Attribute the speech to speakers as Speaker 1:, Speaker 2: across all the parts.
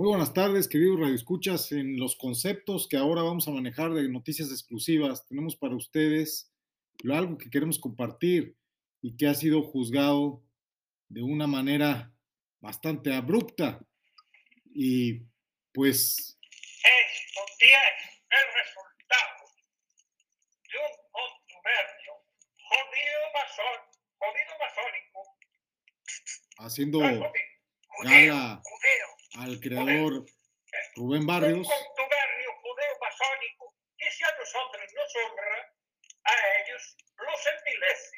Speaker 1: Muy buenas tardes, queridos radioescuchas. En los conceptos que ahora vamos a manejar de noticias exclusivas, tenemos para ustedes algo que queremos compartir y que ha sido juzgado de una manera bastante abrupta. Y pues...
Speaker 2: Esto tiene el resultado de un contubernio jodido, masón, jodido masónico.
Speaker 1: Haciendo gala al creador Rubén Barrios.
Speaker 2: Un contubernio judeo masónico que si a nosotros nos honra, a ellos los envilece.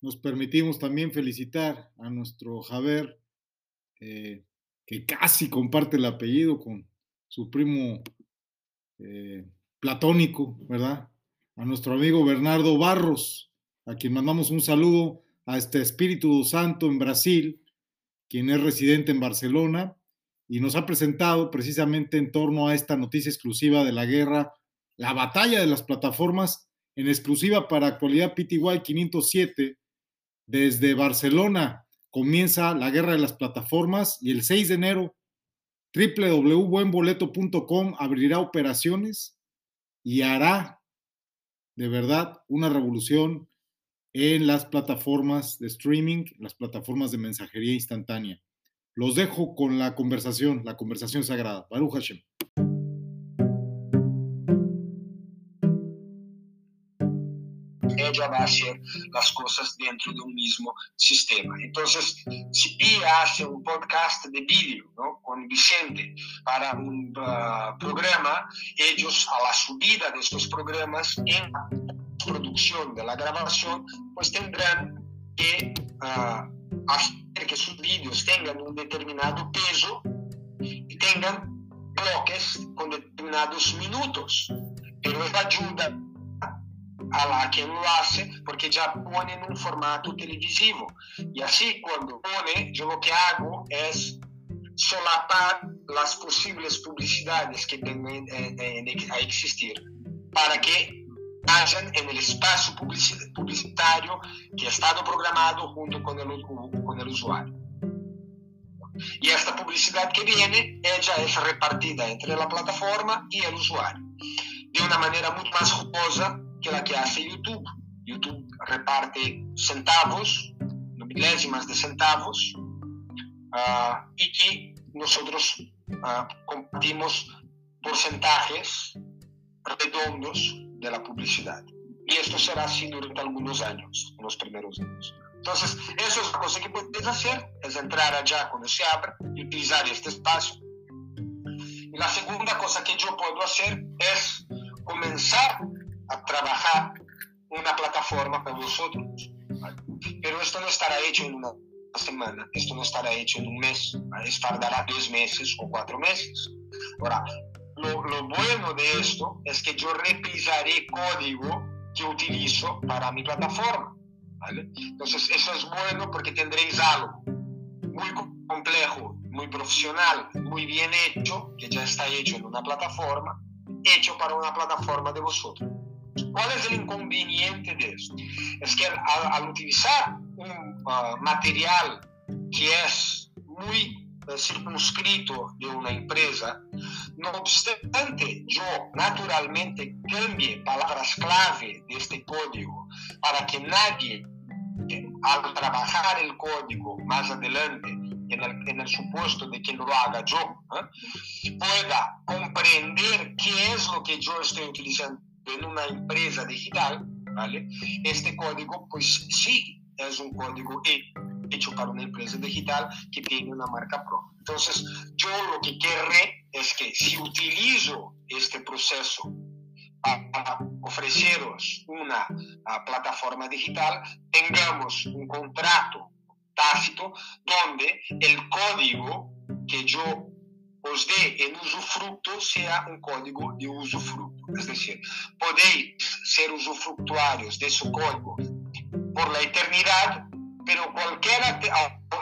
Speaker 1: Nos permitimos también felicitar a nuestro Javer, eh, que casi comparte el apellido con su primo eh, platónico, ¿verdad? A nuestro amigo Bernardo Barros, a quien mandamos un saludo a este Espíritu Santo en Brasil, quien es residente en Barcelona y nos ha presentado precisamente en torno a esta noticia exclusiva de la guerra, la batalla de las plataformas en exclusiva para actualidad PTY 507. Desde Barcelona comienza la guerra de las plataformas y el 6 de enero www.buenboleto.com abrirá operaciones y hará de verdad una revolución en las plataformas de streaming, las plataformas de mensajería instantánea. Los dejo con la conversación, la conversación sagrada. Baruch Hashem.
Speaker 3: ella hacer las cosas dentro de un mismo sistema. Entonces, si Pia hace un podcast de vídeo ¿no? con Vicente para un uh, programa, ellos a la subida de estos programas en la producción de la grabación, pues tendrán que uh, hacer que sus vídeos tengan un determinado peso y tengan bloques con determinados minutos. Pero eso ayuda a quien lo hace porque pone en un formato televisivo. Y así cuando pone, yo lo que hago es solapar las posibles publicidades que vengan a existir para que hayan en el espacio publicitario que ha estado programado junto con el, con el usuario. Y esta publicidad que viene, ella es repartida entre la plataforma y el usuario de una manera mucho más jugosa que la que hace YouTube. YouTube reparte centavos, milésimas de centavos, uh, y que nosotros uh, compartimos porcentajes redondos de la publicidad. Y esto será así durante algunos años, los primeros años. Entonces, eso es una cosa que puedes hacer, es entrar allá cuando se abra y utilizar este espacio. Y la segunda cosa que yo puedo hacer es comenzar a trabajar una plataforma para vosotros. Pero esto no estará hecho en una semana, esto no estará hecho en un mes, esto tardará dos meses o cuatro meses. Ahora, lo, lo, bueno de esto es que yo reprisaré código que utilizo para mi plataforma. ¿vale? Entonces, eso es bueno porque tendréis algo muy complejo, muy profesional, muy bien hecho, que ya está hecho en una plataforma, hecho para una plataforma de vosotros. ¿Cuál es el inconveniente de esto? Es que al, al utilizar un uh, material que es muy uh, circunscrito de una empresa, no obstante yo naturalmente cambie palabras clave de este código para que nadie, al trabajar el código más adelante, en el, en el, supuesto de que lo haga yo, ¿eh? pueda comprender qué es lo que yo estoy utilizando en una empresa digital, ¿vale? Este código, pues sí, es un código hecho para una empresa digital que tiene una marca propia. Entonces, yo lo que es que este proceso para ofreceros una plataforma digital, tengamos un contrato tácito donde el código que yo os dé en usufructo sea un código de usufructo. Es decir, podéis ser usufructuarios de su código por la eternidad, pero cualquier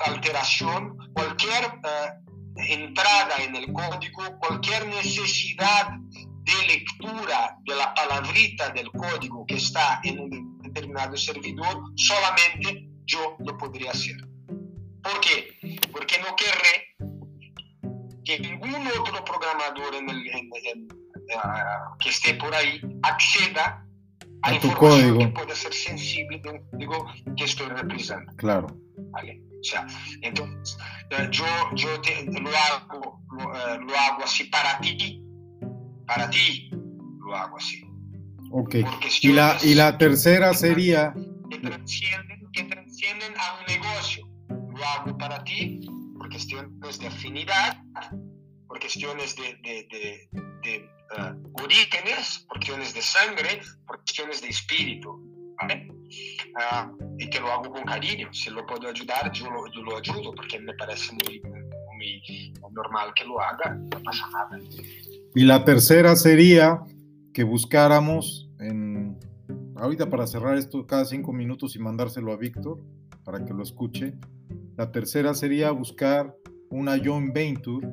Speaker 3: alteración, cualquier uh, entrada en el código, cualquier necesidad de lectura de la palabrita del código que está en un determinado servidor, solamente yo lo podría hacer. ¿Por qué? Porque no querré que ningún otro programador en el, en, en, uh, que esté por ahí acceda a,
Speaker 1: A
Speaker 3: información
Speaker 1: código.
Speaker 3: que pueda ser sensible de un código que estoy representando.
Speaker 1: Claro.
Speaker 3: ¿vale? O sea, entonces, eh, yo, yo te- lo, hago, lo, eh, lo hago así para ti, para ti lo hago así.
Speaker 1: Ok.
Speaker 3: Porque
Speaker 1: Y la, y la tercera
Speaker 3: que
Speaker 1: sería,
Speaker 3: que transcienden, que transcienden a un negocio. Lo hago para ti por cuestiones de afinidad, por cuestiones de, de, de, de, eh, orígenes, por cuestiones de sangre, por cuestiones de espíritu. ¿vale? Ah, y te lo hago con cariño. Si lo puedo ayudar, yo lo, yo lo ayudo porque me parece muy, muy normal que lo haga. No pasa nada.
Speaker 1: y la tercera sería que buscáramos en, ahorita para cerrar esto cada cinco minutos y mandárselo a Víctor para que lo escuche. La tercera sería buscar una joint venture.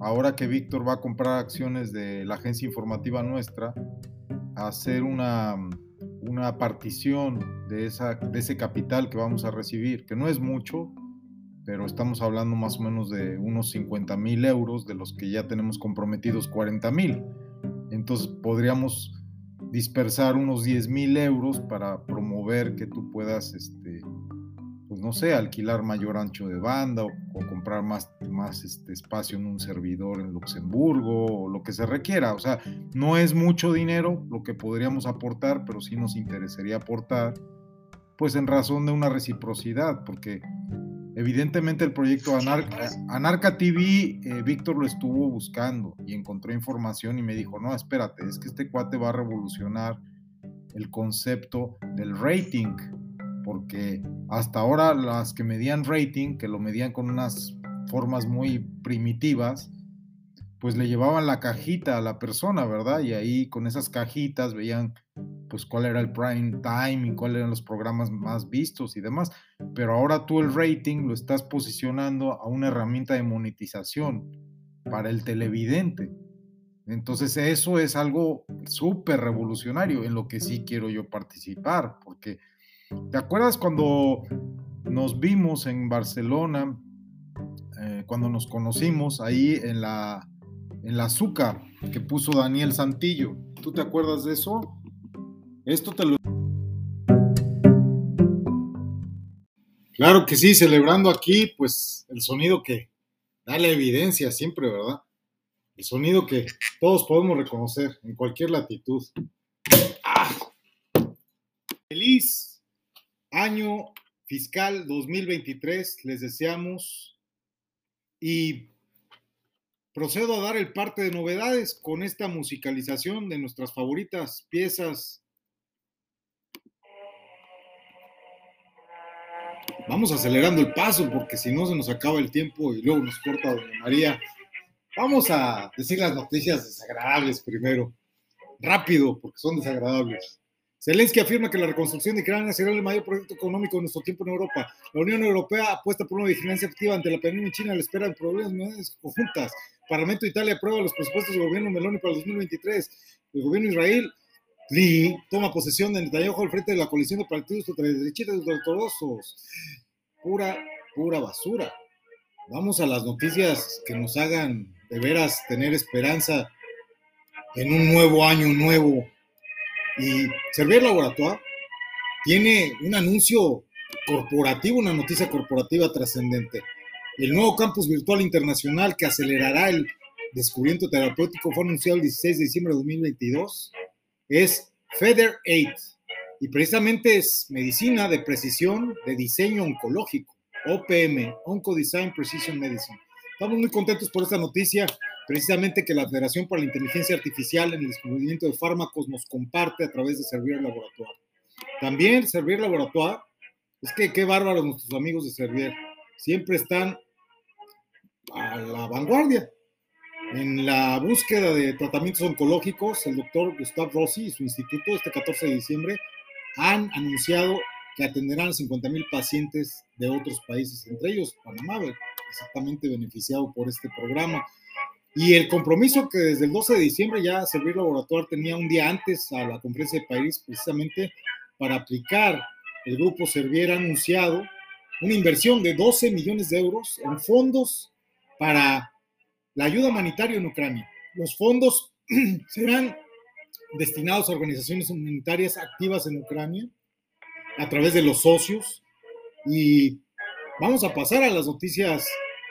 Speaker 1: Ahora que Víctor va a comprar acciones de la agencia informativa nuestra, hacer una, una partición de, esa, de ese capital que vamos a recibir, que no es mucho, pero estamos hablando más o menos de unos 50 mil euros, de los que ya tenemos comprometidos 40 mil. Entonces podríamos dispersar unos 10 mil euros para promover que tú puedas, este, pues no sé, alquilar mayor ancho de banda o, comprar más, más este, espacio en un servidor en Luxemburgo o lo que se requiera. O sea, no es mucho dinero lo que podríamos aportar, pero sí nos interesaría aportar, pues en razón de una reciprocidad, porque evidentemente el proyecto Anarca, Anarca TV, eh, Víctor lo estuvo buscando y encontró información y me dijo, no, espérate, es que este cuate va a revolucionar el concepto del rating, porque hasta ahora las que medían rating, que lo medían con unas formas muy primitivas, pues le llevaban la cajita a la persona, ¿verdad? Y ahí con esas cajitas veían pues cuál era el prime time y cuáles eran los programas más vistos y demás. Pero ahora tú el rating lo estás posicionando a una herramienta de monetización para el televidente. Entonces eso es algo súper revolucionario en lo que sí quiero yo participar, porque ¿te acuerdas cuando nos vimos en Barcelona, eh, cuando nos conocimos ahí en la, en la azúcar que puso Daniel Santillo? ¿Tú te acuerdas de eso? Esto te lo... Claro que sí, celebrando aquí, pues el sonido que da la evidencia siempre, ¿verdad? El sonido que todos podemos reconocer en cualquier latitud. ¡Ah! Feliz año fiscal 2023, les deseamos y procedo a dar el parte de novedades con esta musicalización de nuestras favoritas piezas Vamos acelerando el paso porque si no se nos acaba el tiempo y luego nos corta Doña María. Vamos a decir las noticias desagradables primero. Rápido, porque son desagradables. Zelensky afirma que la reconstrucción de Ucrania será el mayor proyecto económico de nuestro tiempo en Europa. La Unión Europea apuesta por una vigilancia activa ante la pandemia en China a la espera de problemas conjuntas. Parlamento de Italia aprueba los presupuestos del gobierno Meloni para el 2023. El gobierno de Israel Lee toma posesión de Netanyahu al frente de la coalición de partidos ultraderechistas y ortodoxos. Pura, pura basura. Vamos a las noticias que nos hagan de veras tener esperanza en un nuevo año nuevo. Y Servir Laboratoire tiene un anuncio corporativo, una noticia corporativa trascendente. El nuevo campus virtual internacional que acelerará el descubrimiento terapéutico fue anunciado el 16 de diciembre de 2022 es Feather 8 y precisamente es medicina de precisión de diseño oncológico, OPM, Oncodesign Precision Medicine. Estamos muy contentos por esta noticia, precisamente que la Federación para la Inteligencia Artificial en el descubrimiento de fármacos nos comparte a través de Servir Laboratoire. También Servir Laboratoire, es que qué bárbaros nuestros amigos de Servir, siempre están a la vanguardia, en la búsqueda de tratamientos oncológicos, el doctor Gustav Rossi y su instituto este 14 de diciembre han anunciado que atenderán a 50 mil pacientes de otros países, entre ellos Panamá, exactamente beneficiado por este programa. Y el compromiso que desde el 12 de diciembre ya Servir Laboratorio tenía un día antes a la conferencia de París, precisamente para aplicar, el grupo Servier ha anunciado una inversión de 12 millones de euros en fondos para la ayuda humanitaria en Ucrania. Los fondos serán destinados a organizaciones humanitarias activas en Ucrania a través de los socios y vamos a pasar a las noticias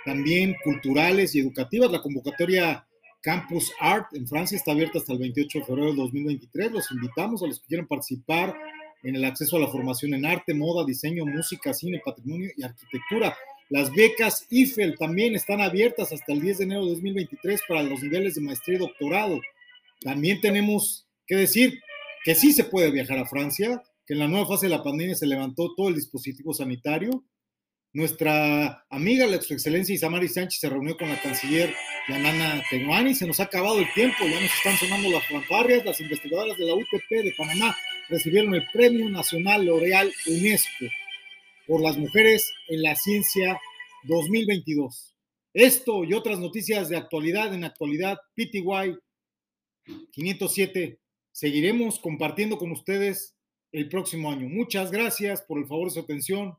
Speaker 1: también culturales y educativas. La convocatoria Campus Art en Francia está abierta hasta el 28 de febrero de 2023. Los invitamos a los que quieran participar en el acceso a la formación en arte, moda, diseño, música, cine, patrimonio y arquitectura. Las becas IFEL también están abiertas hasta el 10 de enero de 2023 para los niveles de maestría y doctorado. También tenemos que decir que sí se puede viajar a Francia, que en la nueva fase de la pandemia se levantó todo el dispositivo sanitario. Nuestra amiga, la excelencia Isamari Sánchez, se reunió con la canciller Yanana Tenuani. Se nos ha acabado el tiempo, ya nos están sonando las fanfarrias. Las investigadoras de la UTP de Panamá recibieron el Premio Nacional L'Oreal UNESCO por las mujeres en la ciencia 2022. Esto y otras noticias de actualidad en actualidad PTY 507 seguiremos compartiendo con ustedes el próximo año. Muchas gracias por el favor de su atención.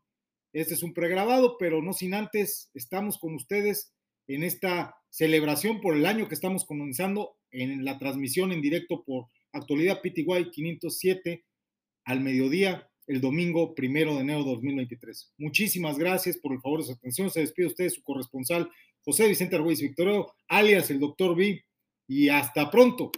Speaker 1: Este es un pregrabado, pero no sin antes, estamos con ustedes en esta celebración por el año que estamos comenzando en la transmisión en directo por Actualidad PTY 507 al mediodía el domingo primero de enero de 2023. Muchísimas gracias por el favor de su atención. Se despide usted su corresponsal José Vicente Argüez Victorio, alias el Doctor B. Y hasta pronto.